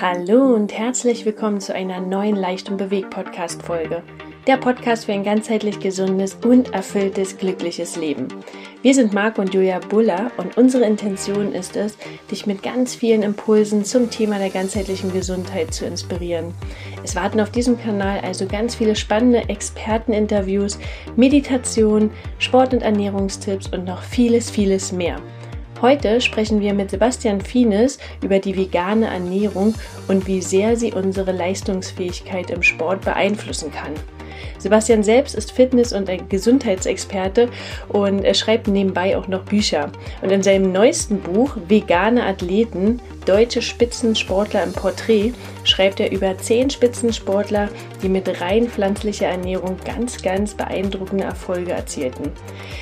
Hallo und herzlich willkommen zu einer neuen Leicht und Bewegt Podcast Folge. Der Podcast für ein ganzheitlich gesundes und erfülltes, glückliches Leben. Wir sind Marc und Julia Buller und unsere Intention ist es, dich mit ganz vielen Impulsen zum Thema der ganzheitlichen Gesundheit zu inspirieren. Es warten auf diesem Kanal also ganz viele spannende Experteninterviews, Meditation, Sport- und Ernährungstipps und noch vieles, vieles mehr. Heute sprechen wir mit Sebastian Fienes über die vegane Ernährung und wie sehr sie unsere Leistungsfähigkeit im Sport beeinflussen kann. Sebastian selbst ist Fitness- und Gesundheitsexperte und er schreibt nebenbei auch noch Bücher. Und in seinem neuesten Buch Vegane Athleten, deutsche Spitzensportler im Porträt, schreibt er über zehn Spitzensportler, die mit rein pflanzlicher Ernährung ganz, ganz beeindruckende Erfolge erzielten.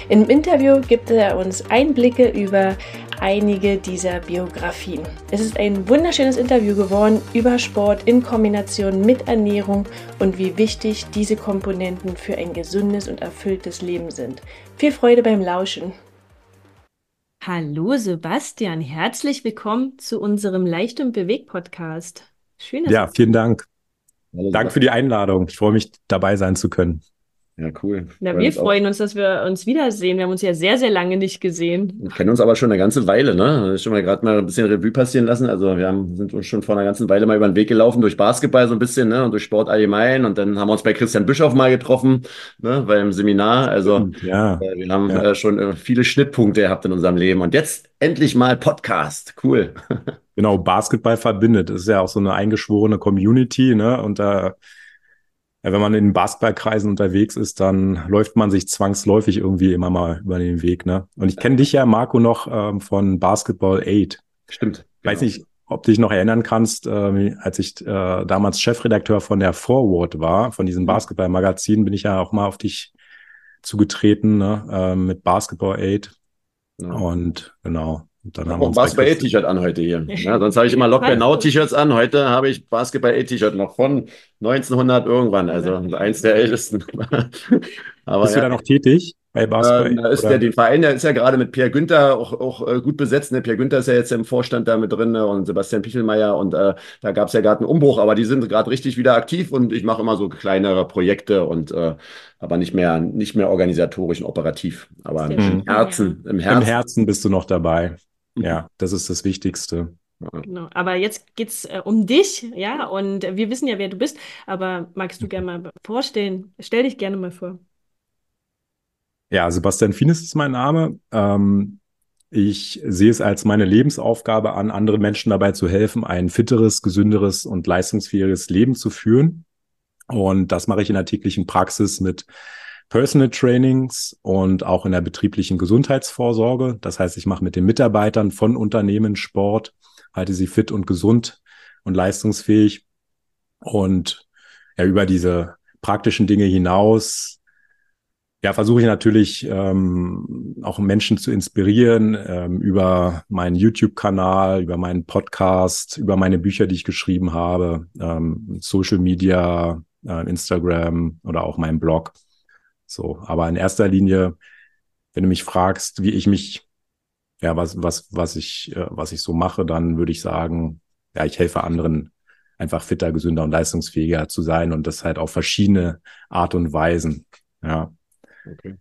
Im Interview gibt er uns Einblicke über einige dieser Biografien. Es ist ein wunderschönes Interview geworden über Sport in Kombination mit Ernährung und wie wichtig diese Komponenten für ein gesundes und erfülltes Leben sind. Viel Freude beim Lauschen. Hallo Sebastian, herzlich willkommen zu unserem Leicht und Bewegt Podcast. Schön. Ja, vielen Dank. Danke für die Einladung. Ich freue mich dabei sein zu können. Ja, cool. Na, wir freuen uns, dass wir uns wiedersehen. Wir haben uns ja sehr, sehr lange nicht gesehen. Wir kennen uns aber schon eine ganze Weile, ne? Schon mal gerade mal ein bisschen Revue passieren lassen. Also wir haben, sind uns schon vor einer ganzen Weile mal über den Weg gelaufen, durch Basketball so ein bisschen, ne? Und durch Sport allgemein. Und dann haben wir uns bei Christian Bischoff mal getroffen, ne? Beim Seminar. Also ja. Äh, wir haben ja. äh, schon äh, viele Schnittpunkte gehabt in unserem Leben. Und jetzt endlich mal Podcast. Cool. Genau, Basketball verbindet. Das ist ja auch so eine eingeschworene Community, ne? Und da ja, wenn man in Basketballkreisen unterwegs ist, dann läuft man sich zwangsläufig irgendwie immer mal über den Weg. Ne? Und ich kenne dich ja, Marco, noch ähm, von Basketball 8. Stimmt. Weiß genau. nicht, ob du dich noch erinnern kannst, äh, als ich äh, damals Chefredakteur von der Forward war, von diesem mhm. Basketballmagazin, bin ich ja auch mal auf dich zugetreten ne? äh, mit Basketball 8. Ja. Und genau. Und dann haben wir Basketball-A-T-Shirt an heute hier. Ja, sonst habe ich immer Lockdown Now-T-Shirts an. Heute habe ich Basketball-A-T-Shirt noch von 1900 irgendwann, also eins der ältesten. Aber, Bist ja. du da noch tätig bei Basketball? Ähm, da ist der, den Verein, der ist ja gerade mit Pierre Günther auch, auch äh, gut besetzt. Ne? Pierre Günther ist ja jetzt im Vorstand da mit drin ne? und Sebastian Pichelmeier und äh, da gab es ja gerade einen Umbruch, aber die sind gerade richtig wieder aktiv und ich mache immer so kleinere Projekte und äh, aber nicht mehr, nicht mehr organisatorisch und operativ. Aber im Herzen, im Herzen. Im Herzen bist du noch dabei. Ja, das ist das Wichtigste. Genau. Aber jetzt geht es äh, um dich, ja, und wir wissen ja, wer du bist, aber magst du gerne mal vorstellen? Stell dich gerne mal vor. Ja, Sebastian Fienes ist mein Name. Ähm, ich sehe es als meine Lebensaufgabe an, anderen Menschen dabei zu helfen, ein fitteres, gesünderes und leistungsfähiges Leben zu führen. Und das mache ich in der täglichen Praxis mit Personal Trainings und auch in der betrieblichen Gesundheitsvorsorge. Das heißt, ich mache mit den Mitarbeitern von Unternehmen Sport, halte sie fit und gesund und leistungsfähig. Und ja, über diese praktischen Dinge hinaus, ja, versuche ich natürlich ähm, auch Menschen zu inspirieren ähm, über meinen YouTube-Kanal, über meinen Podcast, über meine Bücher, die ich geschrieben habe, ähm, Social Media, äh, Instagram oder auch meinen Blog. So, aber in erster Linie, wenn du mich fragst, wie ich mich, ja, was, was, was ich, äh, was ich so mache, dann würde ich sagen, ja, ich helfe anderen einfach fitter, gesünder und leistungsfähiger zu sein und das halt auf verschiedene Art und Weisen. Ja. Okay.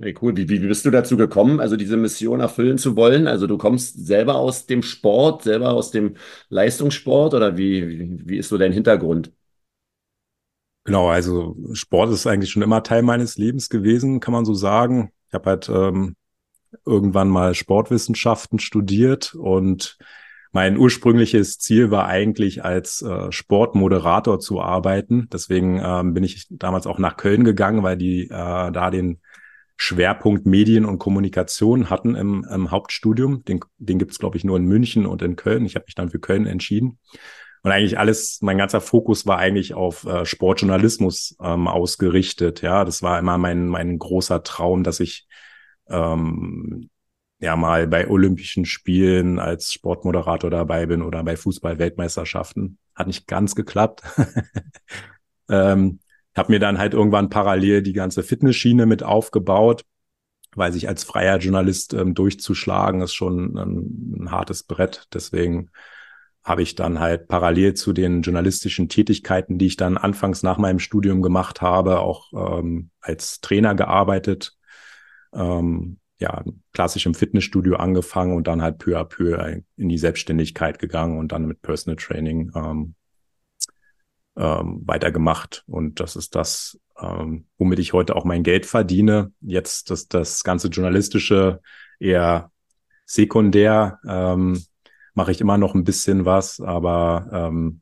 Hey, cool. Wie, wie bist du dazu gekommen, also diese Mission erfüllen zu wollen? Also du kommst selber aus dem Sport, selber aus dem Leistungssport oder wie, wie, wie ist so dein Hintergrund? Genau, also Sport ist eigentlich schon immer Teil meines Lebens gewesen, kann man so sagen. Ich habe halt ähm, irgendwann mal Sportwissenschaften studiert und mein ursprüngliches Ziel war eigentlich als äh, Sportmoderator zu arbeiten. Deswegen ähm, bin ich damals auch nach Köln gegangen, weil die äh, da den Schwerpunkt Medien und Kommunikation hatten im, im Hauptstudium. Den, den gibt es, glaube ich, nur in München und in Köln. Ich habe mich dann für Köln entschieden. Und eigentlich alles, mein ganzer Fokus war eigentlich auf äh, Sportjournalismus ähm, ausgerichtet. Ja, das war immer mein, mein großer Traum, dass ich ähm, ja mal bei Olympischen Spielen als Sportmoderator dabei bin oder bei Fußball-Weltmeisterschaften. Hat nicht ganz geklappt. ähm, habe mir dann halt irgendwann parallel die ganze Fitnessschiene mit aufgebaut, weil sich als freier Journalist ähm, durchzuschlagen ist schon ein, ein hartes Brett. Deswegen habe ich dann halt parallel zu den journalistischen Tätigkeiten, die ich dann anfangs nach meinem Studium gemacht habe, auch ähm, als Trainer gearbeitet. Ähm, ja, klassisch im Fitnessstudio angefangen und dann halt peu à peu in die Selbstständigkeit gegangen und dann mit Personal Training ähm, ähm, weitergemacht. Und das ist das, ähm, womit ich heute auch mein Geld verdiene. Jetzt das, das ganze Journalistische eher sekundär. Ähm, mache ich immer noch ein bisschen was, aber ähm,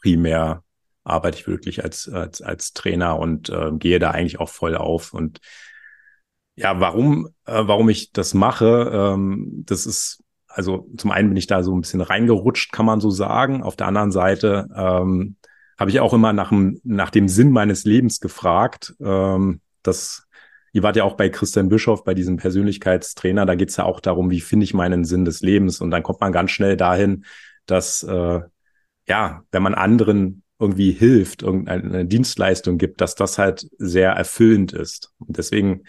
primär arbeite ich wirklich als, als, als Trainer und äh, gehe da eigentlich auch voll auf. Und ja, warum, äh, warum ich das mache, ähm, das ist, also zum einen bin ich da so ein bisschen reingerutscht, kann man so sagen. Auf der anderen Seite ähm, habe ich auch immer nach dem, nach dem Sinn meines Lebens gefragt. Ähm, das Ihr wart ja auch bei Christian Bischoff, bei diesem Persönlichkeitstrainer. Da geht es ja auch darum, wie finde ich meinen Sinn des Lebens. Und dann kommt man ganz schnell dahin, dass, äh, ja, wenn man anderen irgendwie hilft, irgendeine Dienstleistung gibt, dass das halt sehr erfüllend ist. Und deswegen,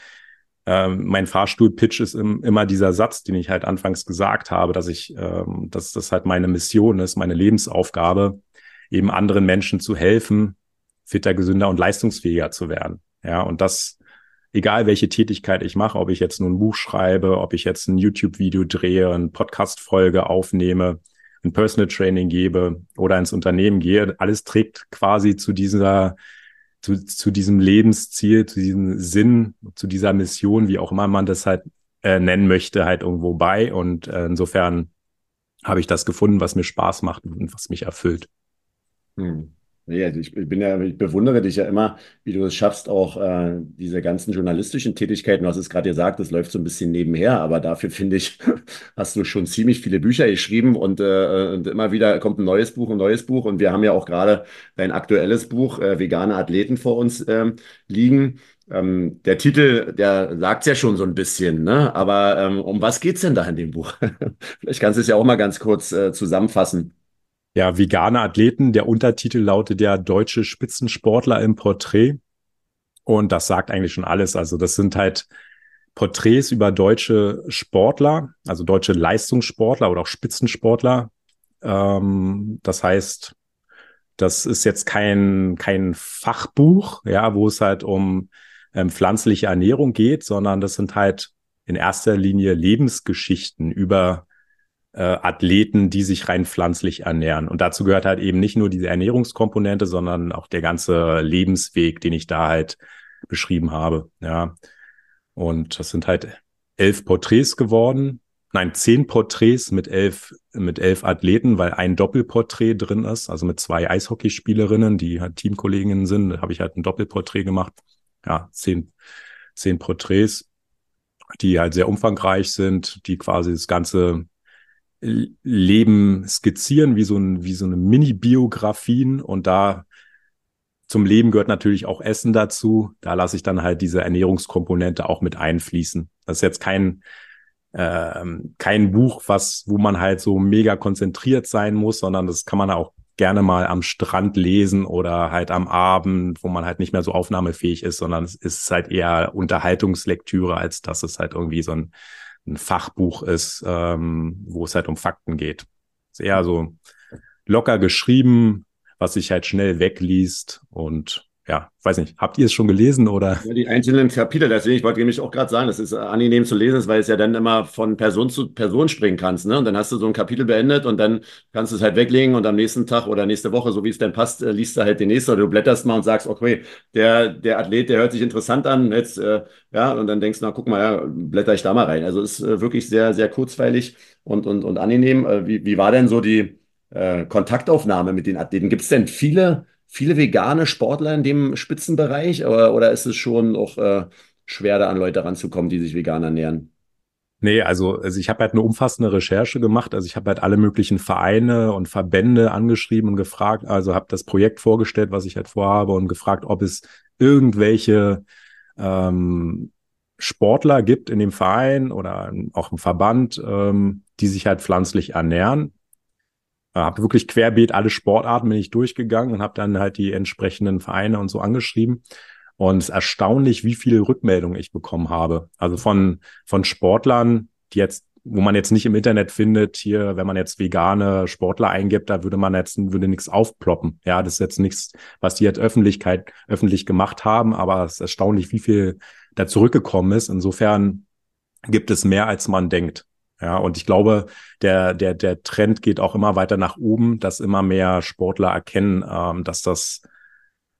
äh, mein Fahrstuhl-Pitch ist im, immer dieser Satz, den ich halt anfangs gesagt habe, dass ich, ähm, dass das halt meine Mission ist, meine Lebensaufgabe, eben anderen Menschen zu helfen, fitter, gesünder und leistungsfähiger zu werden. Ja, und das egal welche Tätigkeit ich mache, ob ich jetzt nur ein Buch schreibe, ob ich jetzt ein YouTube-Video drehe, eine Podcast-Folge aufnehme, ein Personal Training gebe oder ins Unternehmen gehe, alles trägt quasi zu dieser, zu, zu diesem Lebensziel, zu diesem Sinn, zu dieser Mission, wie auch immer man das halt äh, nennen möchte, halt irgendwo bei. Und äh, insofern habe ich das gefunden, was mir Spaß macht und was mich erfüllt. Hm. Nee, also ich, bin ja, ich bewundere dich ja immer, wie du es schaffst, auch äh, diese ganzen journalistischen Tätigkeiten, du hast es gerade gesagt, das läuft so ein bisschen nebenher, aber dafür finde ich, hast du schon ziemlich viele Bücher geschrieben und, äh, und immer wieder kommt ein neues Buch, ein neues Buch und wir haben ja auch gerade dein aktuelles Buch, äh, Vegane Athleten, vor uns ähm, liegen. Ähm, der Titel, der sagt ja schon so ein bisschen, ne? Aber ähm, um was geht's denn da in dem Buch? Vielleicht kannst du es ja auch mal ganz kurz äh, zusammenfassen ja, vegane Athleten. Der Untertitel lautet ja Deutsche Spitzensportler im Porträt. Und das sagt eigentlich schon alles. Also das sind halt Porträts über deutsche Sportler, also deutsche Leistungssportler oder auch Spitzensportler. Ähm, das heißt, das ist jetzt kein, kein Fachbuch, ja, wo es halt um ähm, pflanzliche Ernährung geht, sondern das sind halt in erster Linie Lebensgeschichten über äh, Athleten, die sich rein pflanzlich ernähren. Und dazu gehört halt eben nicht nur diese Ernährungskomponente, sondern auch der ganze Lebensweg, den ich da halt beschrieben habe. Ja. Und das sind halt elf Porträts geworden. Nein, zehn Porträts mit elf, mit elf Athleten, weil ein Doppelporträt drin ist, also mit zwei Eishockeyspielerinnen, die halt Teamkolleginnen sind, habe ich halt ein Doppelporträt gemacht. Ja, zehn, zehn Porträts, die halt sehr umfangreich sind, die quasi das ganze Leben skizzieren, wie so, ein, wie so eine Mini-Biografien. Und da zum Leben gehört natürlich auch Essen dazu. Da lasse ich dann halt diese Ernährungskomponente auch mit einfließen. Das ist jetzt kein, ähm, kein Buch, was, wo man halt so mega konzentriert sein muss, sondern das kann man auch gerne mal am Strand lesen oder halt am Abend, wo man halt nicht mehr so aufnahmefähig ist, sondern es ist halt eher Unterhaltungslektüre, als dass es halt irgendwie so ein ein Fachbuch ist, ähm, wo es halt um Fakten geht. Ist eher so locker geschrieben, was sich halt schnell wegliest und ja, weiß nicht, habt ihr es schon gelesen oder? Ja, die einzelnen Kapitel, deswegen, ich wollte nämlich auch gerade sagen, das ist angenehm zu lesen, weil es ja dann immer von Person zu Person springen kannst, ne? Und dann hast du so ein Kapitel beendet und dann kannst du es halt weglegen und am nächsten Tag oder nächste Woche, so wie es dann passt, äh, liest du halt den nächsten oder du blätterst mal und sagst, okay, der, der Athlet, der hört sich interessant an, jetzt, äh, ja, und dann denkst du, na, guck mal, ja, blätter ich da mal rein. Also ist äh, wirklich sehr, sehr kurzweilig und, und, und angenehm. Äh, wie, wie war denn so die äh, Kontaktaufnahme mit den Athleten? Gibt es denn viele viele vegane Sportler in dem Spitzenbereich oder, oder ist es schon auch äh, schwer, da an Leute ranzukommen, die sich vegan ernähren? Nee, also, also ich habe halt eine umfassende Recherche gemacht. Also ich habe halt alle möglichen Vereine und Verbände angeschrieben und gefragt, also habe das Projekt vorgestellt, was ich halt vorhabe und gefragt, ob es irgendwelche ähm, Sportler gibt in dem Verein oder auch im Verband, ähm, die sich halt pflanzlich ernähren. Äh, habe wirklich querbeet alle Sportarten bin ich durchgegangen und habe dann halt die entsprechenden Vereine und so angeschrieben. Und es ist erstaunlich, wie viele Rückmeldungen ich bekommen habe. Also von, von Sportlern, die jetzt wo man jetzt nicht im Internet findet, hier, wenn man jetzt vegane Sportler eingibt, da würde man jetzt, würde nichts aufploppen. Ja, das ist jetzt nichts, was die jetzt Öffentlichkeit, öffentlich gemacht haben, aber es ist erstaunlich, wie viel da zurückgekommen ist. Insofern gibt es mehr, als man denkt. Ja, und ich glaube, der, der, der Trend geht auch immer weiter nach oben, dass immer mehr Sportler erkennen, ähm, dass das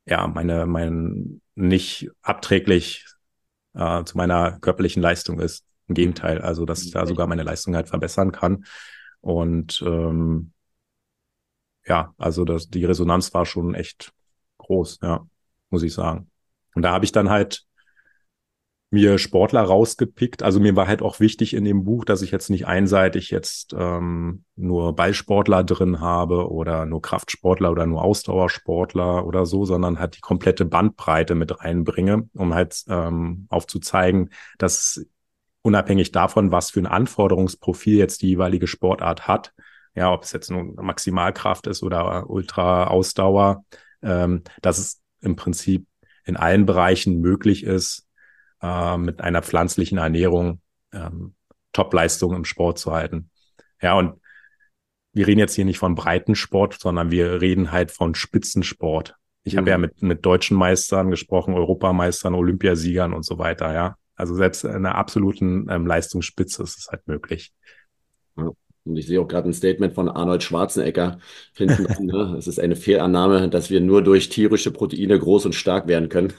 ja meine, mein nicht abträglich äh, zu meiner körperlichen Leistung ist. Im Gegenteil, also dass ich da sogar meine Leistung halt verbessern kann. Und ähm, ja, also das, die Resonanz war schon echt groß, ja, muss ich sagen. Und da habe ich dann halt mir Sportler rausgepickt. Also mir war halt auch wichtig in dem Buch, dass ich jetzt nicht einseitig jetzt ähm, nur Ballsportler drin habe oder nur Kraftsportler oder nur Ausdauersportler oder so, sondern halt die komplette Bandbreite mit reinbringe, um halt ähm, aufzuzeigen, dass unabhängig davon, was für ein Anforderungsprofil jetzt die jeweilige Sportart hat, ja, ob es jetzt nur Maximalkraft ist oder Ultra-Ausdauer, ähm, dass es im Prinzip in allen Bereichen möglich ist, äh, mit einer pflanzlichen Ernährung ähm, Top-Leistung im Sport zu halten. Ja, und wir reden jetzt hier nicht von Breitensport, sondern wir reden halt von Spitzensport. Ich mhm. habe ja mit, mit deutschen Meistern gesprochen, Europameistern, Olympiasiegern und so weiter, ja. Also selbst in einer absoluten ähm, Leistungsspitze ist es halt möglich. Ja. Und ich sehe auch gerade ein Statement von Arnold Schwarzenegger hinten dran. Ne? Es ist eine Fehlannahme, dass wir nur durch tierische Proteine groß und stark werden können.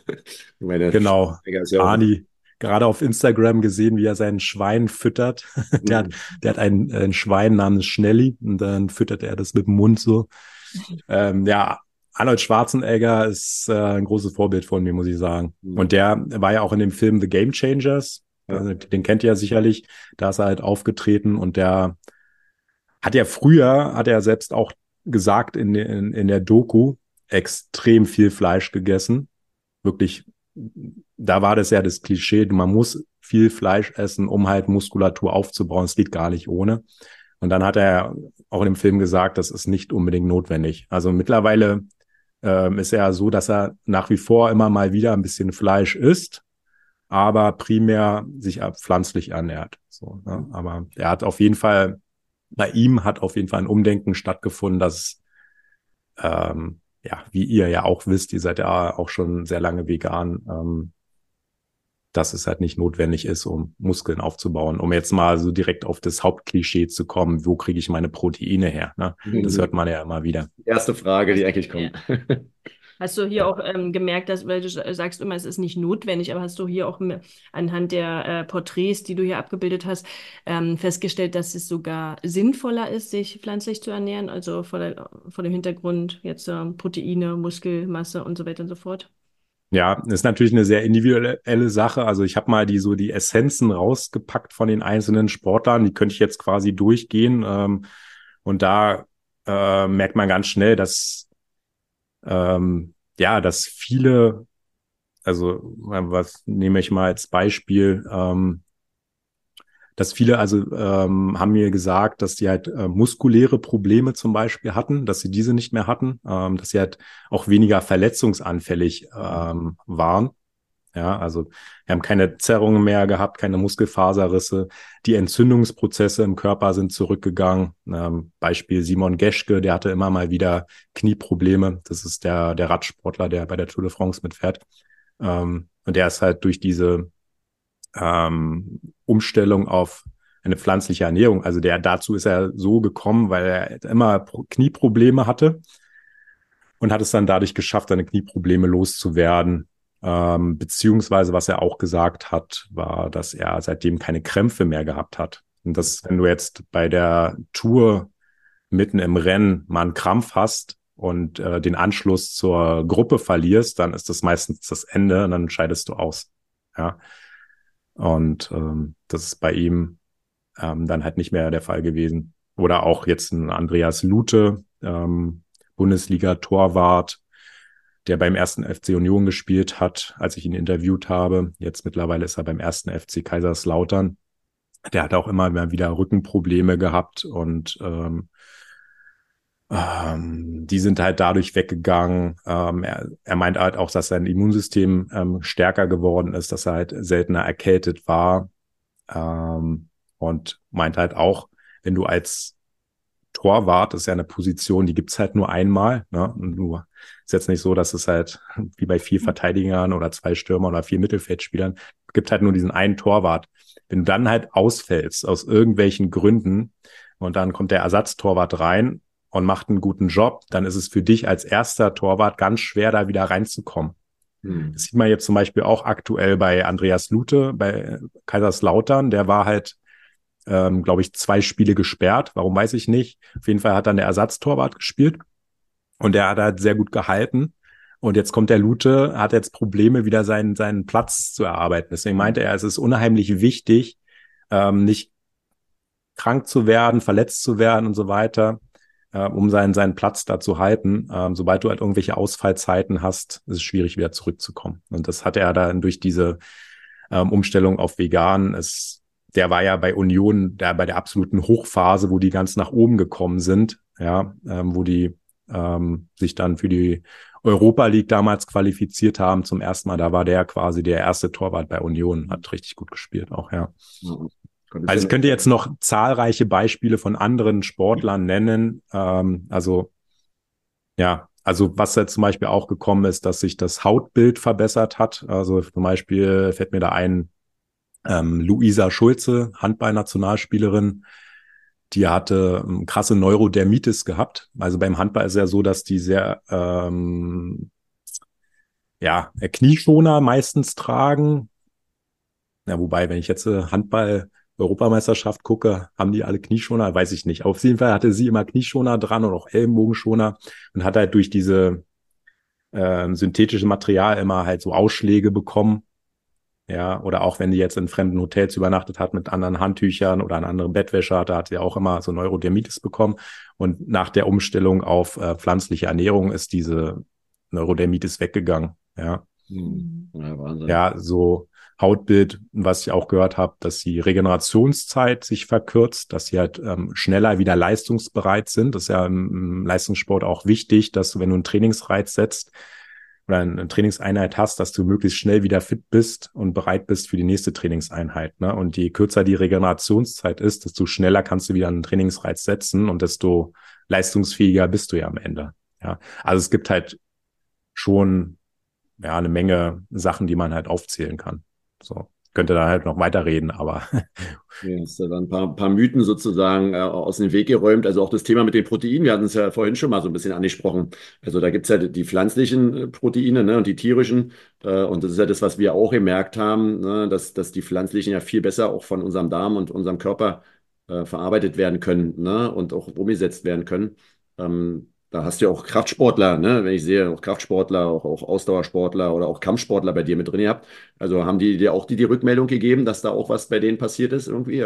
meine, genau. Ja Arni, gerade auf Instagram gesehen, wie er sein Schwein füttert. der, hat, mhm. der hat ein, ein Schwein namens Schnelli und dann füttert er das mit dem Mund so. Ähm, ja, Arnold Schwarzenegger ist äh, ein großes Vorbild von mir, muss ich sagen. Mhm. Und der war ja auch in dem Film The Game Changers. Also, den kennt ihr ja sicherlich. Da ist er halt aufgetreten und der hat ja früher, hat er selbst auch gesagt in, in, in der Doku, extrem viel Fleisch gegessen. Wirklich, da war das ja das Klischee, man muss viel Fleisch essen, um halt Muskulatur aufzubauen. Es geht gar nicht ohne. Und dann hat er auch in dem Film gesagt, das ist nicht unbedingt notwendig. Also mittlerweile ähm, ist er so, dass er nach wie vor immer mal wieder ein bisschen Fleisch isst, aber primär sich pflanzlich ernährt. So, ne? Aber er hat auf jeden Fall, bei ihm hat auf jeden Fall ein Umdenken stattgefunden, dass ähm, ja, wie ihr ja auch wisst, ihr seid ja auch schon sehr lange vegan, ähm, dass es halt nicht notwendig ist, um Muskeln aufzubauen. Um jetzt mal so direkt auf das Hauptklischee zu kommen, wo kriege ich meine Proteine her? Ne? Mhm. Das hört man ja immer wieder. Erste Frage, die eigentlich kommt. Ja. Hast du hier auch ähm, gemerkt, dass, weil du sagst immer, es ist nicht notwendig, aber hast du hier auch anhand der äh, Porträts, die du hier abgebildet hast, ähm, festgestellt, dass es sogar sinnvoller ist, sich pflanzlich zu ernähren, also vor, der, vor dem Hintergrund jetzt äh, Proteine, Muskelmasse und so weiter und so fort? Ja, ist natürlich eine sehr individuelle Sache. Also ich habe mal die so die Essenzen rausgepackt von den einzelnen Sportlern. Die könnte ich jetzt quasi durchgehen. Ähm, und da äh, merkt man ganz schnell, dass ähm, ja, dass viele, also was nehme ich mal als Beispiel, ähm, dass viele also ähm, haben mir gesagt, dass die halt äh, muskuläre Probleme zum Beispiel hatten, dass sie diese nicht mehr hatten, ähm, dass sie halt auch weniger verletzungsanfällig ähm, waren. Ja, also wir haben keine Zerrungen mehr gehabt, keine Muskelfaserrisse. Die Entzündungsprozesse im Körper sind zurückgegangen. Ähm, Beispiel Simon Geschke, der hatte immer mal wieder Knieprobleme. Das ist der, der Radsportler, der bei der Tour de France mitfährt. Ähm, und der ist halt durch diese ähm, Umstellung auf eine pflanzliche Ernährung. Also der dazu ist er so gekommen, weil er immer Knieprobleme hatte und hat es dann dadurch geschafft, seine Knieprobleme loszuwerden. Ähm, beziehungsweise, was er auch gesagt hat, war, dass er seitdem keine Krämpfe mehr gehabt hat. Und dass, wenn du jetzt bei der Tour mitten im Rennen mal einen Krampf hast und äh, den Anschluss zur Gruppe verlierst, dann ist das meistens das Ende und dann scheidest du aus. Ja. Und ähm, das ist bei ihm ähm, dann halt nicht mehr der Fall gewesen. Oder auch jetzt ein Andreas Lute, ähm, Bundesliga-Torwart, der beim ersten FC Union gespielt hat, als ich ihn interviewt habe. Jetzt mittlerweile ist er beim ersten FC Kaiserslautern. Der hat auch immer wieder Rückenprobleme gehabt und ähm, ähm, die sind halt dadurch weggegangen. Ähm, er, er meint halt auch, dass sein Immunsystem ähm, stärker geworden ist, dass er halt seltener erkältet war. Ähm, Und meint halt auch, wenn du als Torwart, ist ja eine Position, die gibt's halt nur einmal. Ne? Und du ist jetzt nicht so, dass es halt wie bei vier Verteidigern oder zwei Stürmer oder vier Mittelfeldspielern gibt halt nur diesen einen Torwart. Wenn du dann halt ausfällst aus irgendwelchen Gründen und dann kommt der Ersatztorwart rein und macht einen guten Job, dann ist es für dich als erster Torwart ganz schwer, da wieder reinzukommen. Hm. Das sieht man jetzt zum Beispiel auch aktuell bei Andreas Lute, bei Kaiserslautern. Der war halt, ähm, glaube ich, zwei Spiele gesperrt. Warum weiß ich nicht. Auf jeden Fall hat dann der Ersatztorwart gespielt und der hat halt sehr gut gehalten. Und jetzt kommt der Lute, hat jetzt Probleme, wieder seinen, seinen Platz zu erarbeiten. Deswegen meinte er, es ist unheimlich wichtig, ähm, nicht krank zu werden, verletzt zu werden und so weiter, äh, um seinen, seinen Platz da zu halten. Ähm, sobald du halt irgendwelche Ausfallzeiten hast, ist es schwierig, wieder zurückzukommen. Und das hat er dann durch diese ähm, Umstellung auf vegan. Es, der war ja bei Union da bei der absoluten Hochphase, wo die ganz nach oben gekommen sind, ja, ähm, wo die ähm, sich dann für die Europa League damals qualifiziert haben zum ersten Mal. Da war der quasi der erste Torwart bei Union, hat richtig gut gespielt auch, ja. Also ich könnte jetzt noch zahlreiche Beispiele von anderen Sportlern nennen. Ähm, also ja, also was jetzt zum Beispiel auch gekommen ist, dass sich das Hautbild verbessert hat. Also zum Beispiel fällt mir da ein ähm, Luisa Schulze, Handballnationalspielerin, die hatte ähm, krasse Neurodermitis gehabt. Also beim Handball ist ja so, dass die sehr ähm, ja, Knieschoner meistens tragen. Ja, wobei, wenn ich jetzt äh, Handball Europameisterschaft gucke, haben die alle Knieschoner, weiß ich nicht. Auf jeden Fall hatte sie immer Knieschoner dran und auch Ellenbogenschoner und hat halt durch diese äh, synthetische Material immer halt so Ausschläge bekommen ja, oder auch wenn die jetzt in fremden Hotels übernachtet hat mit anderen Handtüchern oder einer anderen Bettwäsche hatte, hat sie auch immer so Neurodermitis bekommen. Und nach der Umstellung auf äh, pflanzliche Ernährung ist diese Neurodermitis weggegangen. Ja. Hm. Ja, ja, so Hautbild, was ich auch gehört habe, dass die Regenerationszeit sich verkürzt, dass sie halt ähm, schneller wieder leistungsbereit sind. Das ist ja im, im Leistungssport auch wichtig, dass du, wenn du einen Trainingsreiz setzt, oder eine Trainingseinheit hast, dass du möglichst schnell wieder fit bist und bereit bist für die nächste Trainingseinheit. Ne? Und je kürzer die Regenerationszeit ist, desto schneller kannst du wieder einen Trainingsreiz setzen und desto leistungsfähiger bist du ja am Ende. Ja, also es gibt halt schon ja eine Menge Sachen, die man halt aufzählen kann. So könnte da halt noch weiterreden, aber. Ja, dann ein paar, paar Mythen sozusagen äh, aus dem Weg geräumt. Also auch das Thema mit den Proteinen, wir hatten es ja vorhin schon mal so ein bisschen angesprochen. Also da gibt es ja die pflanzlichen äh, Proteine ne, und die tierischen. Äh, und das ist ja das, was wir auch gemerkt haben, ne, dass, dass die pflanzlichen ja viel besser auch von unserem Darm und unserem Körper äh, verarbeitet werden können ne, und auch umgesetzt werden können. Ähm, da hast du ja auch Kraftsportler, ne? Wenn ich sehe, auch Kraftsportler, auch, auch Ausdauersportler oder auch Kampfsportler bei dir mit drin gehabt. Also haben die dir auch die, die Rückmeldung gegeben, dass da auch was bei denen passiert ist irgendwie?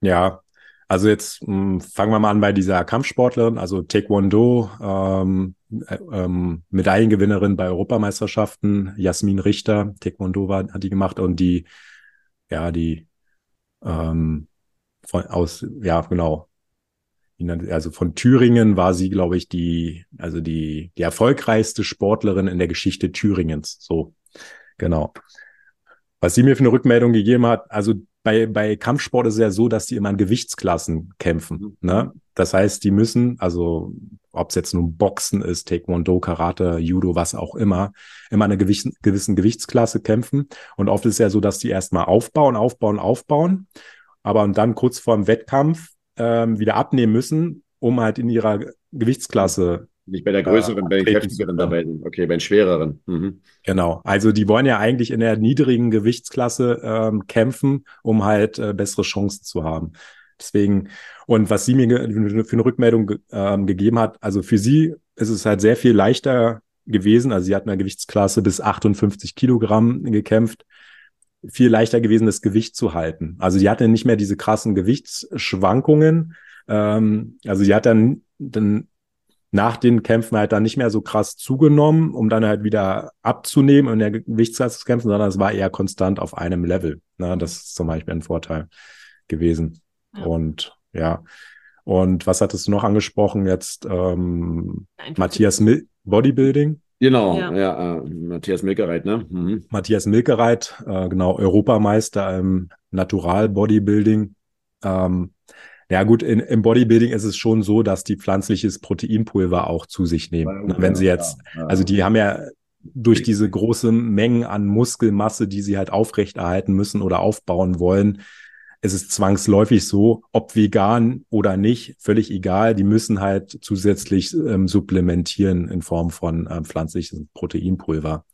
Ja, also jetzt mh, hm, fangen wir mal an bei dieser Kampfsportlerin, also Taekwondo, ähm, äh, ähm, Medaillengewinnerin bei Europameisterschaften, Jasmin Richter, Taekwondo war, hat die gemacht und die, ja, die ähm, von aus, ja, genau, also von Thüringen war sie, glaube ich, die, also die, die erfolgreichste Sportlerin in der Geschichte Thüringens. So, genau. Was sie mir für eine Rückmeldung gegeben hat, also bei, bei Kampfsport ist es ja so, dass die immer in Gewichtsklassen kämpfen. Mhm. Ne? Das heißt, die müssen, also ob es jetzt nun Boxen ist, Taekwondo, Karate, Judo, was auch immer, immer eine gewissen, gewissen Gewichtsklasse kämpfen. Und oft ist es ja so, dass die erstmal aufbauen, aufbauen, aufbauen. Aber und dann kurz vor dem Wettkampf ähm, wieder abnehmen müssen, um halt in ihrer Gewichtsklasse. Nicht bei der größeren, äh, bei den kräftigeren dabei sind. Okay, bei den schwereren. Mhm. Genau. Also die wollen ja eigentlich in der niedrigen Gewichtsklasse ähm, kämpfen, um halt äh, bessere Chancen zu haben. Deswegen, und was sie mir für eine Rückmeldung ähm, gegeben hat, also für sie ist es halt sehr viel leichter gewesen. Also sie hat eine Gewichtsklasse bis 58 Kilogramm gekämpft viel leichter gewesen, das Gewicht zu halten. Also sie hatte nicht mehr diese krassen Gewichtsschwankungen. Ähm, also sie hat dann, dann nach den Kämpfen halt dann nicht mehr so krass zugenommen, um dann halt wieder abzunehmen und der Gewichtsklasse zu kämpfen, sondern es war eher konstant auf einem Level. Ne? Das ist zum Beispiel ein Vorteil gewesen. Ja. Und ja. Und was hattest du noch angesprochen jetzt? Ähm, Matthias Mil Bodybuilding. Genau, ja, ja äh, Matthias Milkereit, ne? Mhm. Matthias Milkereit, äh, genau, Europameister im Natural Bodybuilding. Ähm, ja gut, in, im Bodybuilding ist es schon so, dass die pflanzliches Proteinpulver auch zu sich nehmen. Ja, Wenn sie jetzt, ja, ja. also die haben ja durch diese große Mengen an Muskelmasse, die sie halt aufrechterhalten müssen oder aufbauen wollen, ist es zwangsläufig so, ob vegan oder nicht, völlig egal. Die müssen halt zusätzlich ähm, supplementieren in Form von ähm, pflanzlichem Proteinpulver.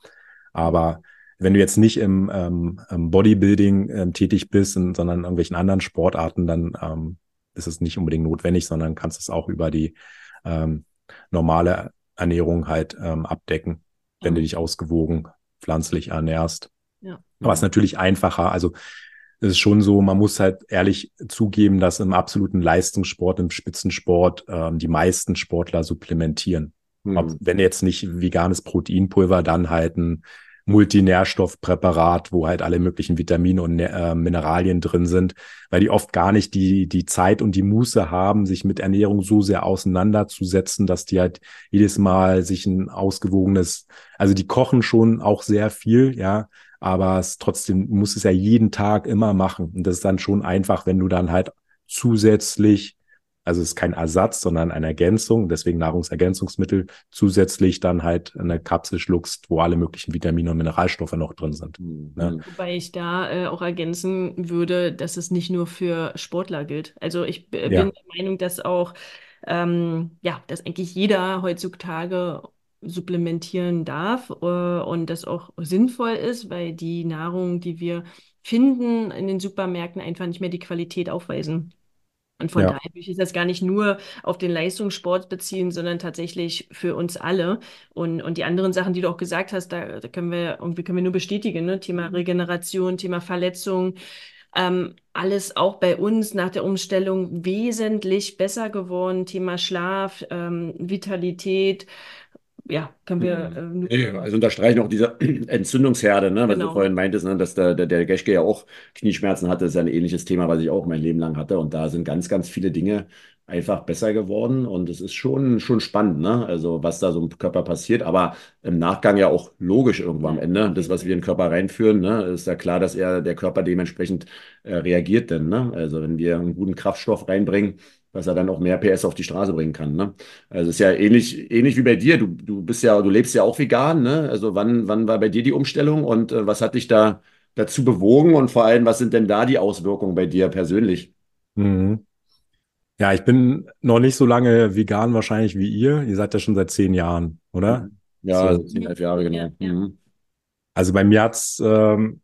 Aber wenn du jetzt nicht im, ähm, Bodybuilding ähm, tätig bist, in, sondern in irgendwelchen anderen Sportarten, dann ähm, ist es nicht unbedingt notwendig, sondern kannst es auch über die ähm, normale Ernährung halt ähm, abdecken, wenn du dich ausgewogen pflanzlich ernährst. Ja. Aber es ist natürlich einfacher. Also es ist schon so, man muss halt ehrlich zugeben, dass im absoluten Leistungssport, im Spitzensport ähm, die meisten Sportler supplementieren. Mhm. Wenn jetzt nicht veganes Proteinpulver, dann halt ein Multinährstoffpräparat, wo halt alle möglichen Vitamine und äh, Mineralien drin sind, weil die oft gar nicht die, die Zeit und die Muße haben, sich mit Ernährung so sehr auseinanderzusetzen, dass die halt jedes Mal sich ein ausgewogenes, also die kochen schon auch sehr viel, ja, aber es trotzdem muss es ja jeden Tag immer machen. Und das ist dann schon einfach, wenn du dann halt zusätzlich also es ist kein Ersatz, sondern eine Ergänzung, deswegen Nahrungsergänzungsmittel, zusätzlich dann halt eine Kapsel schluckst, wo alle möglichen Vitamine und Mineralstoffe noch drin sind. Mhm. Ne? Wobei ich da äh, auch ergänzen würde, dass es nicht nur für Sportler gilt. Also ich äh, ja. bin der Meinung, dass auch, ähm, ja, dass eigentlich jeder heutzutage supplementieren darf äh, und das auch sinnvoll ist, weil die Nahrung, die wir finden in den Supermärkten, einfach nicht mehr die Qualität aufweisen. Und von ja. daher will ich das gar nicht nur auf den Leistungssport beziehen, sondern tatsächlich für uns alle. Und, und die anderen Sachen, die du auch gesagt hast, da, da können wir irgendwie können wir nur bestätigen, ne? Thema mhm. Regeneration, Thema Verletzung. Ähm, alles auch bei uns nach der Umstellung wesentlich besser geworden. Thema Schlaf, ähm, Vitalität, ja, können wir. Mhm. Äh, ja, also unterstreichen auch diese Entzündungsherde, ne, was genau. du vorhin meintest, ne, dass der, der, der Geschke ja auch Knieschmerzen hatte. Das ist ja ein ähnliches Thema, was ich auch mein Leben lang hatte. Und da sind ganz, ganz viele Dinge einfach besser geworden. Und es ist schon, schon spannend, ne? Also, was da so im Körper passiert. Aber im Nachgang ja auch logisch irgendwo am Ende. Das, was wir in den Körper reinführen, ne, ist ja klar, dass er der Körper dementsprechend äh, reagiert denn, ne? Also, wenn wir einen guten Kraftstoff reinbringen, dass er dann auch mehr PS auf die Straße bringen kann. Ne? Also es ist ja ähnlich, ähnlich wie bei dir. Du, du bist ja, du lebst ja auch vegan, ne? Also wann, wann war bei dir die Umstellung und äh, was hat dich da dazu bewogen und vor allem, was sind denn da die Auswirkungen bei dir persönlich? Mhm. Ja, ich bin noch nicht so lange vegan wahrscheinlich wie ihr. Ihr seid ja schon seit zehn Jahren, oder? Ja, so. also zehn, elf Jahre, genau. Ja, Mhm. Also bei mir hat's, ähm,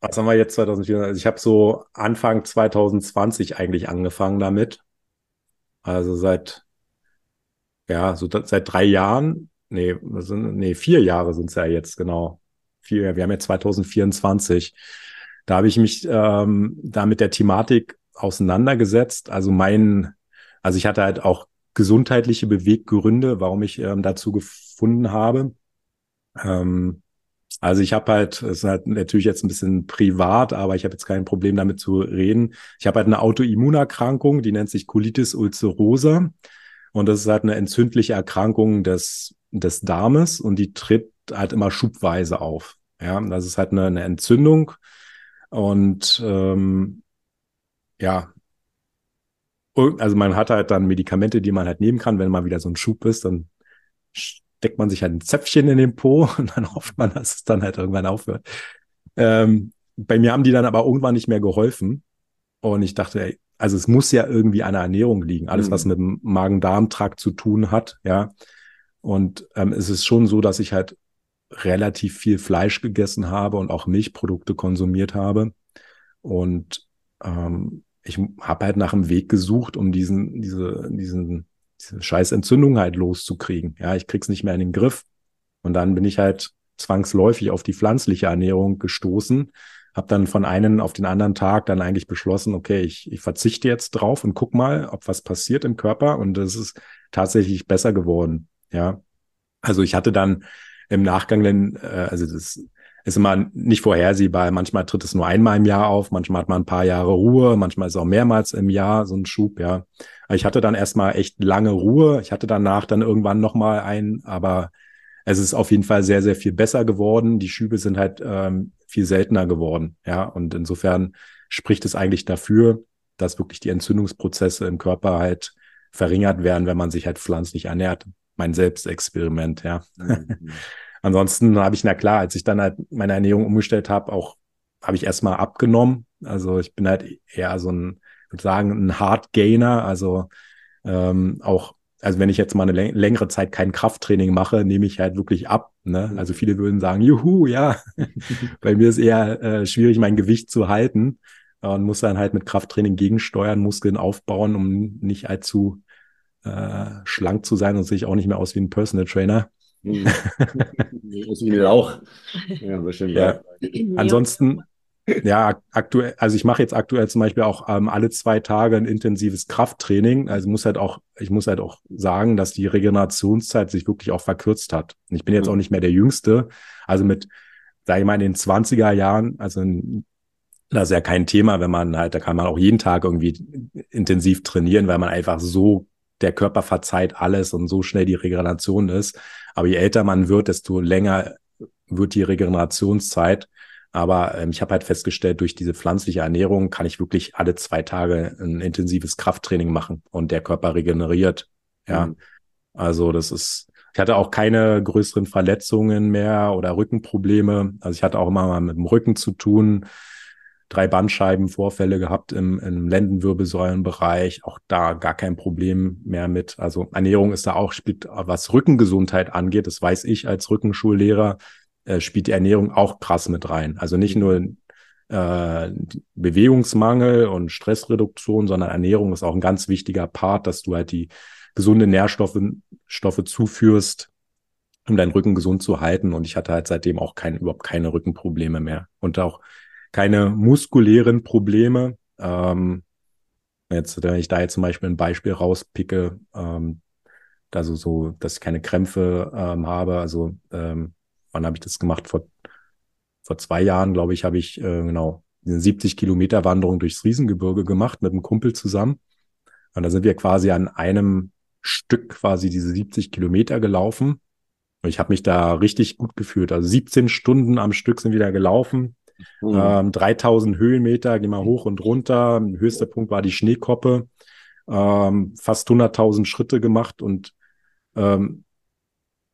was haben wir jetzt 2004? Also ich habe so Anfang 2020 eigentlich angefangen damit. Also seit, ja, so seit drei Jahren, nee, sind, nee, vier Jahre sind es ja jetzt, genau. Vier, wir haben ja 2024. Da habe ich mich ähm, da mit der Thematik auseinandergesetzt. Also mein, also ich hatte halt auch gesundheitliche Beweggründe, warum ich ähm, dazu gefunden habe. Ähm, also ich habe halt, es ist halt natürlich jetzt ein bisschen privat, aber ich habe jetzt kein Problem damit zu reden. Ich habe halt eine Autoimmunerkrankung, die nennt sich Colitis ulcerosa. Und das ist halt eine entzündliche Erkrankung des, des Darmes und die tritt halt immer schubweise auf. Ja, das ist halt eine, eine Entzündung. Und ähm, ja, also man hat halt dann Medikamente, die man halt nehmen kann, wenn mal wieder so ein Schub ist, dann steckt man sich halt ein Zäpfchen in den Po und dann hofft man, dass es dann halt irgendwann aufhört. Ähm, bei mir haben die dann aber irgendwann nicht mehr geholfen. Und ich dachte, ey, also es muss ja irgendwie an der Ernährung liegen. Alles, mhm. was mit dem Magen-Darm-Trakt zu tun hat, ja. Und ähm, es ist schon so, dass ich halt relativ viel Fleisch gegessen habe und auch Milchprodukte konsumiert habe. Und ähm, ich habe halt nach einem Weg gesucht, um diesen, diese, diesen diese scheiß Entzündung halt loszukriegen. Ja, ich krieg's nicht mehr in den Griff. Und dann bin ich halt zwangsläufig auf die pflanzliche Ernährung gestoßen, habe dann von einem auf den anderen Tag dann eigentlich beschlossen, okay, ich, ich verzichte jetzt drauf und guck mal, ob was passiert im Körper. Und es ist tatsächlich besser geworden. Ja, also ich hatte dann im Nachgang, dann, äh, also das ist immer nicht vorhersehbar. Manchmal tritt es nur einmal im Jahr auf, manchmal hat man ein paar Jahre Ruhe, manchmal ist es auch mehrmals im Jahr so ein Schub, ja. Ich hatte dann erstmal echt lange Ruhe. Ich hatte danach dann irgendwann nochmal einen, aber es ist auf jeden Fall sehr, sehr viel besser geworden. Die Schübe sind halt ähm, viel seltener geworden, ja. Und insofern spricht es eigentlich dafür. dass wirklich die Entzündungsprozesse im Körper halt verringert werden, wenn man sich halt pflanzlich ernährt. Mein Selbstexperiment, ja. Mhm. Ansonsten habe ich, na klar, als ich dann halt meine Ernährung umgestellt habe, auch habe ich erstmal abgenommen. Also ich bin halt eher so ein, würde sagen, ein Hard Gainer. Also ähm, auch, also wenn ich jetzt mal eine längere Zeit kein Krafttraining mache, nehme ich halt wirklich ab. Ne? Also viele würden sagen, juhu, ja. Bei mir ist eher äh, schwierig, mein Gewicht zu halten und muss dann halt mit Krafttraining gegensteuern, Muskeln aufbauen, um nicht allzu äh, schlank zu sein und sich auch nicht mehr aus wie ein Personal Trainer. Mhm. Aus wie auch. Ja, bestimmt. Ja. Ansonsten, ja, aktuell, also ich mache jetzt aktuell zum Beispiel auch ähm, alle zwei Tage ein intensives Krafttraining. Also muss halt auch, ich muss halt auch sagen, dass die Regenerationszeit sich wirklich auch verkürzt hat. Ich bin jetzt mhm. auch nicht mehr der Jüngste. Also mit, sage ich mal, in den 20er Jahren, also in, das ist ja kein Thema, wenn man halt, da kann man auch jeden Tag irgendwie intensiv trainieren, weil man einfach so, der Körper verzeiht alles und so schnell die Regeneration ist. Aber je älter man wird, desto länger wird die Regenerationszeit. Aber ähm, ich habe halt festgestellt, durch diese pflanzliche Ernährung kann ich wirklich alle zwei Tage ein intensives Krafttraining machen und der Körper regeneriert. Ja, mhm. also das ist, ich hatte auch keine größeren Verletzungen mehr oder Rückenprobleme. Also ich hatte auch immer mal mit dem Rücken zu tun drei Bandscheibenvorfälle gehabt im, im Lendenwirbelsäulenbereich. Auch da gar kein Problem mehr mit. Also Ernährung ist da auch, spielt, was Rückengesundheit angeht, das weiß ich als Rückenschullehrer, äh, spielt die Ernährung auch krass mit rein. Also nicht nur äh, Bewegungsmangel und Stressreduktion, sondern Ernährung ist auch ein ganz wichtiger Part, dass du halt die gesunde Nährstoffe Stoffe zuführst, um deinen Rücken gesund zu halten. Und ich hatte halt seitdem auch kein, überhaupt keine Rückenprobleme mehr. Und auch keine muskulären Probleme. Ähm, jetzt, wenn ich da jetzt zum Beispiel ein Beispiel rauspicke, ähm, also so, dass ich keine Krämpfe ähm, habe. Also ähm, wann habe ich das gemacht? Vor, vor zwei Jahren, glaube ich, habe ich äh, genau eine 70 Kilometer Wanderung durchs Riesengebirge gemacht mit einem Kumpel zusammen. Und da sind wir quasi an einem Stück quasi diese 70 Kilometer gelaufen. Und ich habe mich da richtig gut gefühlt. Also 17 Stunden am Stück sind wir da gelaufen. Mhm. Ähm, 3000 Höhenmeter, geh mal hoch und runter. Höchster Punkt war die Schneekoppe. Ähm, fast 100.000 Schritte gemacht und ähm,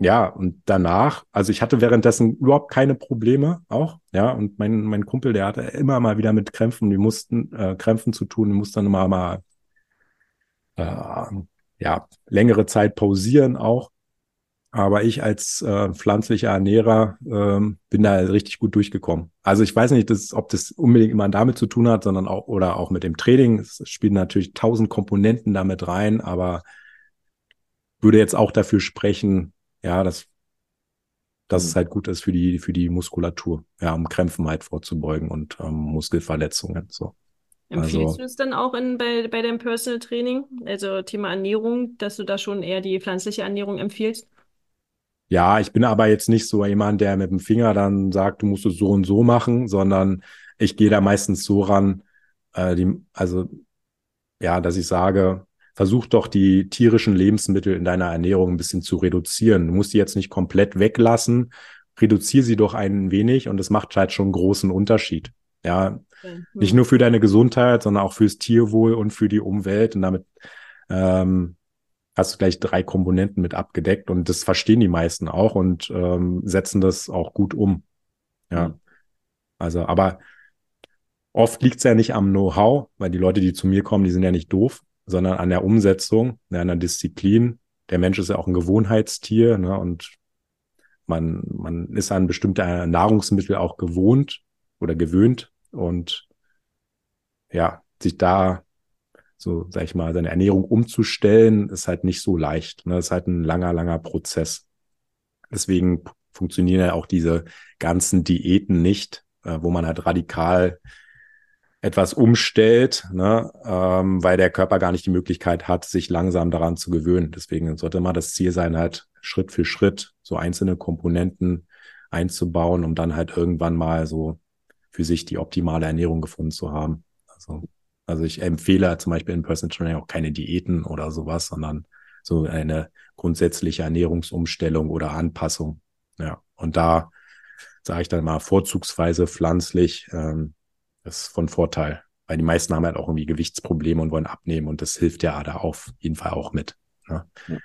ja, und danach, also ich hatte währenddessen überhaupt keine Probleme auch, ja, und mein, mein Kumpel, der hatte immer mal wieder mit Krämpfen, die mussten, äh, Krämpfen zu tun, die mussten dann immer mal, äh, ja, längere Zeit pausieren auch. Aber ich als äh, pflanzlicher Ernährer ähm, bin da richtig gut durchgekommen. Also ich weiß nicht, dass, ob das unbedingt immer damit zu tun hat, sondern auch oder auch mit dem Training. Es spielen natürlich tausend Komponenten damit rein, aber würde jetzt auch dafür sprechen, ja, dass, dass es mhm. halt gut ist für die, für die Muskulatur, ja, um Krämpfen halt vorzubeugen und ähm, Muskelverletzungen. So. Empfiehlst also, du es dann auch in, bei, bei deinem Personal Training, also Thema Ernährung, dass du da schon eher die pflanzliche Ernährung empfiehlst? Ja, ich bin aber jetzt nicht so jemand, der mit dem Finger dann sagt, du musst es so und so machen, sondern ich gehe da meistens so ran, äh, die, also ja, dass ich sage, versuch doch die tierischen Lebensmittel in deiner Ernährung ein bisschen zu reduzieren. Du musst die jetzt nicht komplett weglassen, reduziere sie doch ein wenig und das macht halt schon einen großen Unterschied. Ja, okay. nicht nur für deine Gesundheit, sondern auch fürs Tierwohl und für die Umwelt und damit ähm, hast du gleich drei Komponenten mit abgedeckt und das verstehen die meisten auch und ähm, setzen das auch gut um. Ja. Mhm. Also, aber oft liegt es ja nicht am Know-how, weil die Leute, die zu mir kommen, die sind ja nicht doof, sondern an der Umsetzung, an der Disziplin. Der Mensch ist ja auch ein Gewohnheitstier ne, und man, man ist an bestimmte Nahrungsmittel auch gewohnt oder gewöhnt und ja, sich da so, sag ich mal, seine Ernährung umzustellen, ist halt nicht so leicht. Ne? Das ist halt ein langer, langer Prozess. Deswegen funktionieren ja auch diese ganzen Diäten nicht, äh, wo man halt radikal etwas umstellt, ne, ähm, weil der Körper gar nicht die Möglichkeit hat, sich langsam daran zu gewöhnen. Deswegen sollte immer das Ziel sein, halt Schritt für Schritt so einzelne Komponenten einzubauen, um dann halt irgendwann mal so für sich die optimale Ernährung gefunden zu haben. Also also ich empfehle zum Beispiel in Personal Training auch keine Diäten oder sowas, sondern so eine grundsätzliche Ernährungsumstellung oder Anpassung. Ja, und da sage ich dann mal vorzugsweise pflanzlich, ähm, ist von Vorteil. weil die meisten haben halt auch irgendwie Gewichtsprobleme und wollen abnehmen und das hilft ja da auf jeden Fall auch mit. Ne? Ja.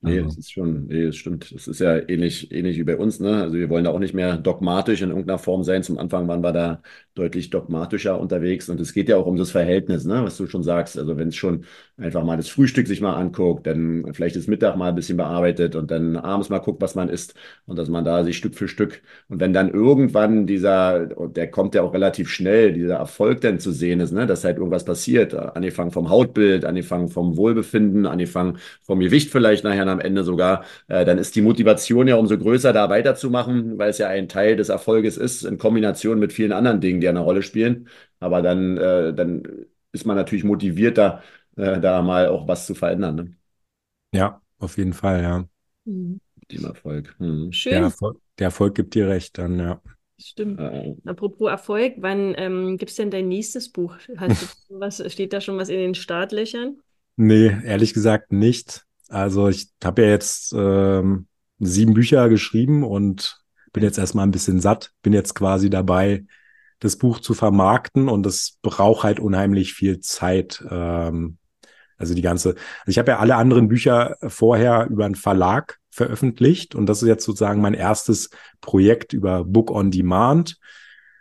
Nee, also. das ist schon, nee, das stimmt. Das ist ja ähnlich, ähnlich wie bei uns, ne? Also wir wollen da auch nicht mehr dogmatisch in irgendeiner Form sein. Zum Anfang waren wir da deutlich dogmatischer unterwegs und es geht ja auch um das Verhältnis, ne? Was du schon sagst. Also wenn es schon einfach mal das Frühstück sich mal anguckt, dann vielleicht das Mittag mal ein bisschen bearbeitet und dann abends mal guckt, was man isst und dass man da sich Stück für Stück und wenn dann irgendwann dieser, und der kommt ja auch relativ schnell, dieser Erfolg dann zu sehen ist, ne? Dass halt irgendwas passiert, angefangen vom Hautbild, angefangen vom Wohlbefinden, angefangen vom Gewicht vielleicht nachher dann am Ende sogar, äh, dann ist die Motivation ja umso größer, da weiterzumachen, weil es ja ein Teil des Erfolges ist, in Kombination mit vielen anderen Dingen, die eine Rolle spielen. Aber dann, äh, dann ist man natürlich motivierter, äh, da mal auch was zu verändern. Ne? Ja, auf jeden Fall, ja. Mhm. Dem Erfolg. Mhm. Schön. Der Erfolg, der Erfolg, gibt dir recht, dann, ja. Stimmt. Apropos Erfolg, wann ähm, gibt es denn dein nächstes Buch? Hast du was, steht da schon was in den Startlöchern? Nee, ehrlich gesagt nicht. Also ich habe ja jetzt ähm, sieben Bücher geschrieben und bin jetzt erstmal ein bisschen satt, bin jetzt quasi dabei, das Buch zu vermarkten und das braucht halt unheimlich viel Zeit. Ähm, also die ganze, also ich habe ja alle anderen Bücher vorher über einen Verlag veröffentlicht und das ist jetzt sozusagen mein erstes Projekt über Book on Demand,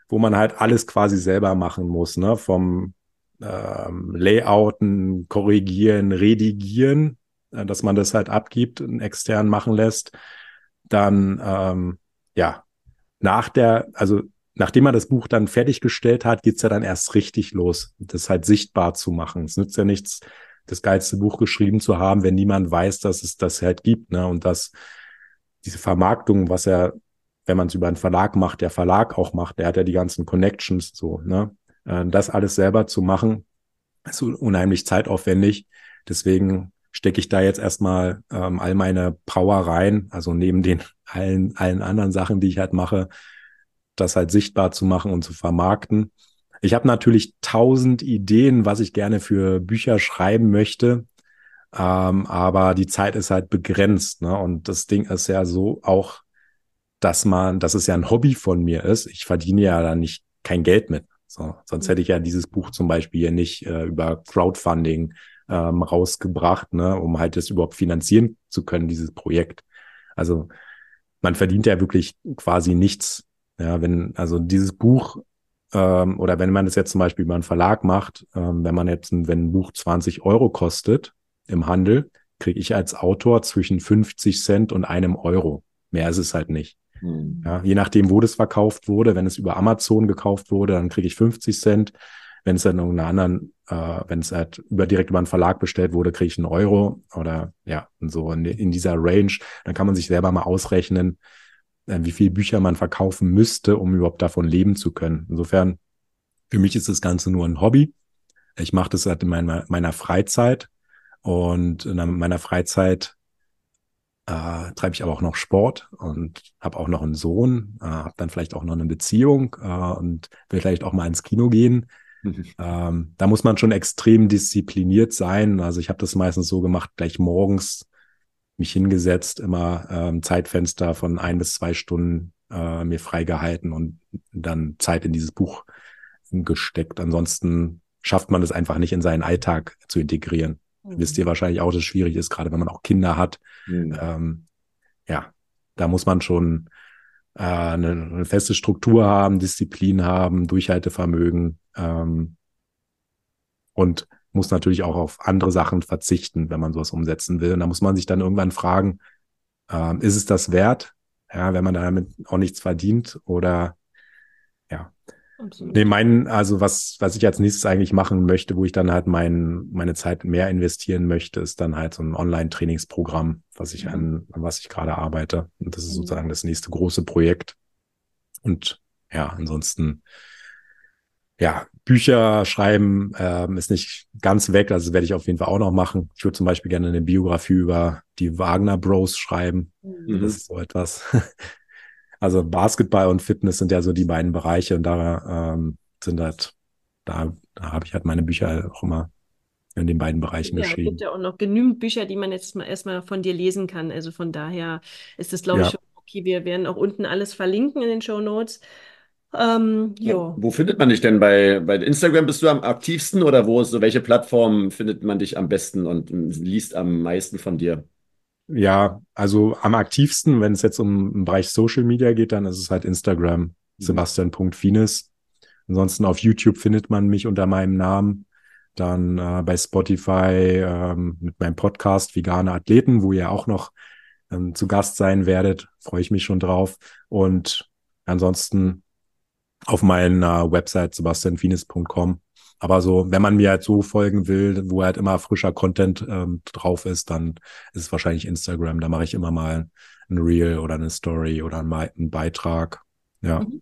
wo man halt alles quasi selber machen muss, ne? Vom ähm, Layouten, korrigieren, redigieren dass man das halt abgibt und extern machen lässt. Dann, ähm, ja, nach der, also nachdem man das Buch dann fertiggestellt hat, geht's ja dann erst richtig los, das halt sichtbar zu machen. Es nützt ja nichts, das geilste Buch geschrieben zu haben, wenn niemand weiß, dass es das halt gibt, ne? Und dass diese Vermarktung, was er, wenn man es über einen Verlag macht, der Verlag auch macht, der hat ja die ganzen Connections so, ne? Äh, das alles selber zu machen, ist unheimlich zeitaufwendig. Deswegen stecke ich da jetzt erstmal ähm, all meine Power rein, also neben den allen, allen anderen Sachen, die ich halt mache, das halt sichtbar zu machen und zu vermarkten. Ich habe natürlich tausend Ideen, was ich gerne für Bücher schreiben möchte, ähm, aber die Zeit ist halt begrenzt. Ne? Und das Ding ist ja so auch, dass man, dass es ja ein Hobby von mir ist. Ich verdiene ja da nicht kein Geld mit. So, sonst mhm. hätte ich ja dieses Buch zum Beispiel hier nicht äh, über Crowdfunding ähm, rausgebracht, ne, um halt das überhaupt finanzieren zu können, dieses Projekt. Also man verdient ja wirklich quasi nichts. Ja, wenn, also dieses Buch ähm, oder wenn man das jetzt zum Beispiel über einen Verlag macht, ähm, wenn man jetzt, ein, wenn ein Buch 20 Euro kostet im Handel, kriege ich als Autor zwischen 50 Cent und einem Euro. Mehr ist es halt nicht. Hm. Ja, je nachdem, wo das verkauft wurde, wenn es über Amazon gekauft wurde, dann kriege ich 50 Cent. Wenn es dann irgendeiner anderen, äh, wenn es halt über direkt über einen Verlag bestellt wurde, kriege ich einen Euro oder ja, so in, in dieser Range. Dann kann man sich selber mal ausrechnen, äh, wie viele Bücher man verkaufen müsste, um überhaupt davon leben zu können. Insofern, für mich ist das Ganze nur ein Hobby. Ich mache das halt in meiner, meiner Freizeit und in meiner Freizeit äh, treibe ich aber auch noch Sport und habe auch noch einen Sohn, äh, habe dann vielleicht auch noch eine Beziehung äh, und will vielleicht auch mal ins Kino gehen. Ähm, da muss man schon extrem diszipliniert sein. Also ich habe das meistens so gemacht, gleich morgens mich hingesetzt, immer ähm, Zeitfenster von ein bis zwei Stunden äh, mir freigehalten und dann Zeit in dieses Buch gesteckt. Ansonsten schafft man es einfach nicht in seinen Alltag zu integrieren. Mhm. Wisst ihr wahrscheinlich auch, dass es schwierig ist, gerade wenn man auch Kinder hat. Mhm. Ähm, ja, da muss man schon äh, eine, eine feste Struktur haben, Disziplin haben, Durchhaltevermögen ähm, und muss natürlich auch auf andere Sachen verzichten, wenn man sowas umsetzen will. Und da muss man sich dann irgendwann fragen, äh, ist es das wert, ja, wenn man damit auch nichts verdient oder ja. Absolut. Nee, mein, also was, was ich als nächstes eigentlich machen möchte, wo ich dann halt mein, meine Zeit mehr investieren möchte, ist dann halt so ein Online-Trainingsprogramm, was ich an, an was ich gerade arbeite. Und das ist mhm. sozusagen das nächste große Projekt. Und ja, ansonsten ja, Bücher schreiben ähm, ist nicht ganz weg, also das werde ich auf jeden Fall auch noch machen. Ich würde zum Beispiel gerne eine Biografie über die Wagner Bros schreiben. Mhm. Das ist so etwas. Also Basketball und Fitness sind ja so die beiden Bereiche und da ähm, sind halt, da, da habe ich halt meine Bücher auch immer in den beiden Bereichen ja, geschrieben. Es gibt ja auch noch genügend Bücher, die man jetzt mal erstmal von dir lesen kann. Also von daher ist das, glaube ja. ich, schon okay. Wir werden auch unten alles verlinken in den Show Notes. Ähm, jo. Wo findet man dich denn? Bei, bei Instagram bist du am aktivsten oder wo ist so, welche Plattform findet man dich am besten und liest am meisten von dir? Ja, also am aktivsten, wenn es jetzt um den Bereich Social Media geht, dann ist es halt Instagram, mhm. Sebastian.Finis. Ansonsten auf YouTube findet man mich unter meinem Namen. Dann äh, bei Spotify ähm, mit meinem Podcast Vegane Athleten, wo ihr auch noch ähm, zu Gast sein werdet. Freue ich mich schon drauf. Und ansonsten auf meiner Website sebastianfinis.com. Aber so, wenn man mir halt so folgen will, wo halt immer frischer Content ähm, drauf ist, dann ist es wahrscheinlich Instagram. Da mache ich immer mal ein Reel oder eine Story oder einen, Beitrag. Ja. Mhm.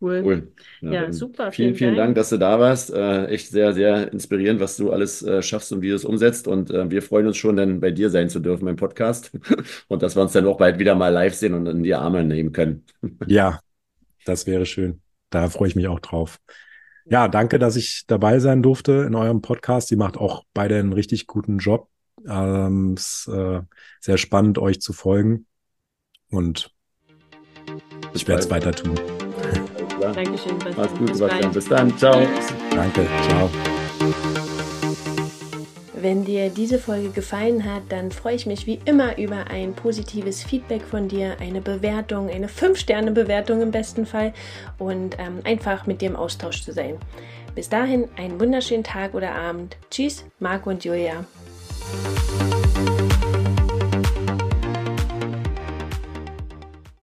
Cool. cool. Ja, ja super. Vielen, vielen Dank. Dank. dass du da warst. Äh, echt sehr, sehr inspirierend, was du alles äh, schaffst und wie du es umsetzt. Und äh, wir freuen uns schon, dann bei dir sein zu dürfen beim Podcast. und dass wir uns dann auch bald wieder mal live sehen und in die Arme nehmen können. ja, das wäre schön. Da freue ich mich auch drauf. Ja, danke, dass ich dabei sein durfte in eurem Podcast. Ihr macht auch beide einen richtig guten Job. Ähm, ist äh, sehr spannend, euch zu folgen. Und ich werde es weiter tun klar. Dankeschön. Mach's gut, Sebastian. Bis dann. Ciao. Danke. Ciao. Wenn dir diese Folge gefallen hat, dann freue ich mich wie immer über ein positives Feedback von dir, eine Bewertung, eine 5-Sterne-Bewertung im besten Fall und ähm, einfach mit dir im Austausch zu sein. Bis dahin einen wunderschönen Tag oder Abend. Tschüss, Marco und Julia.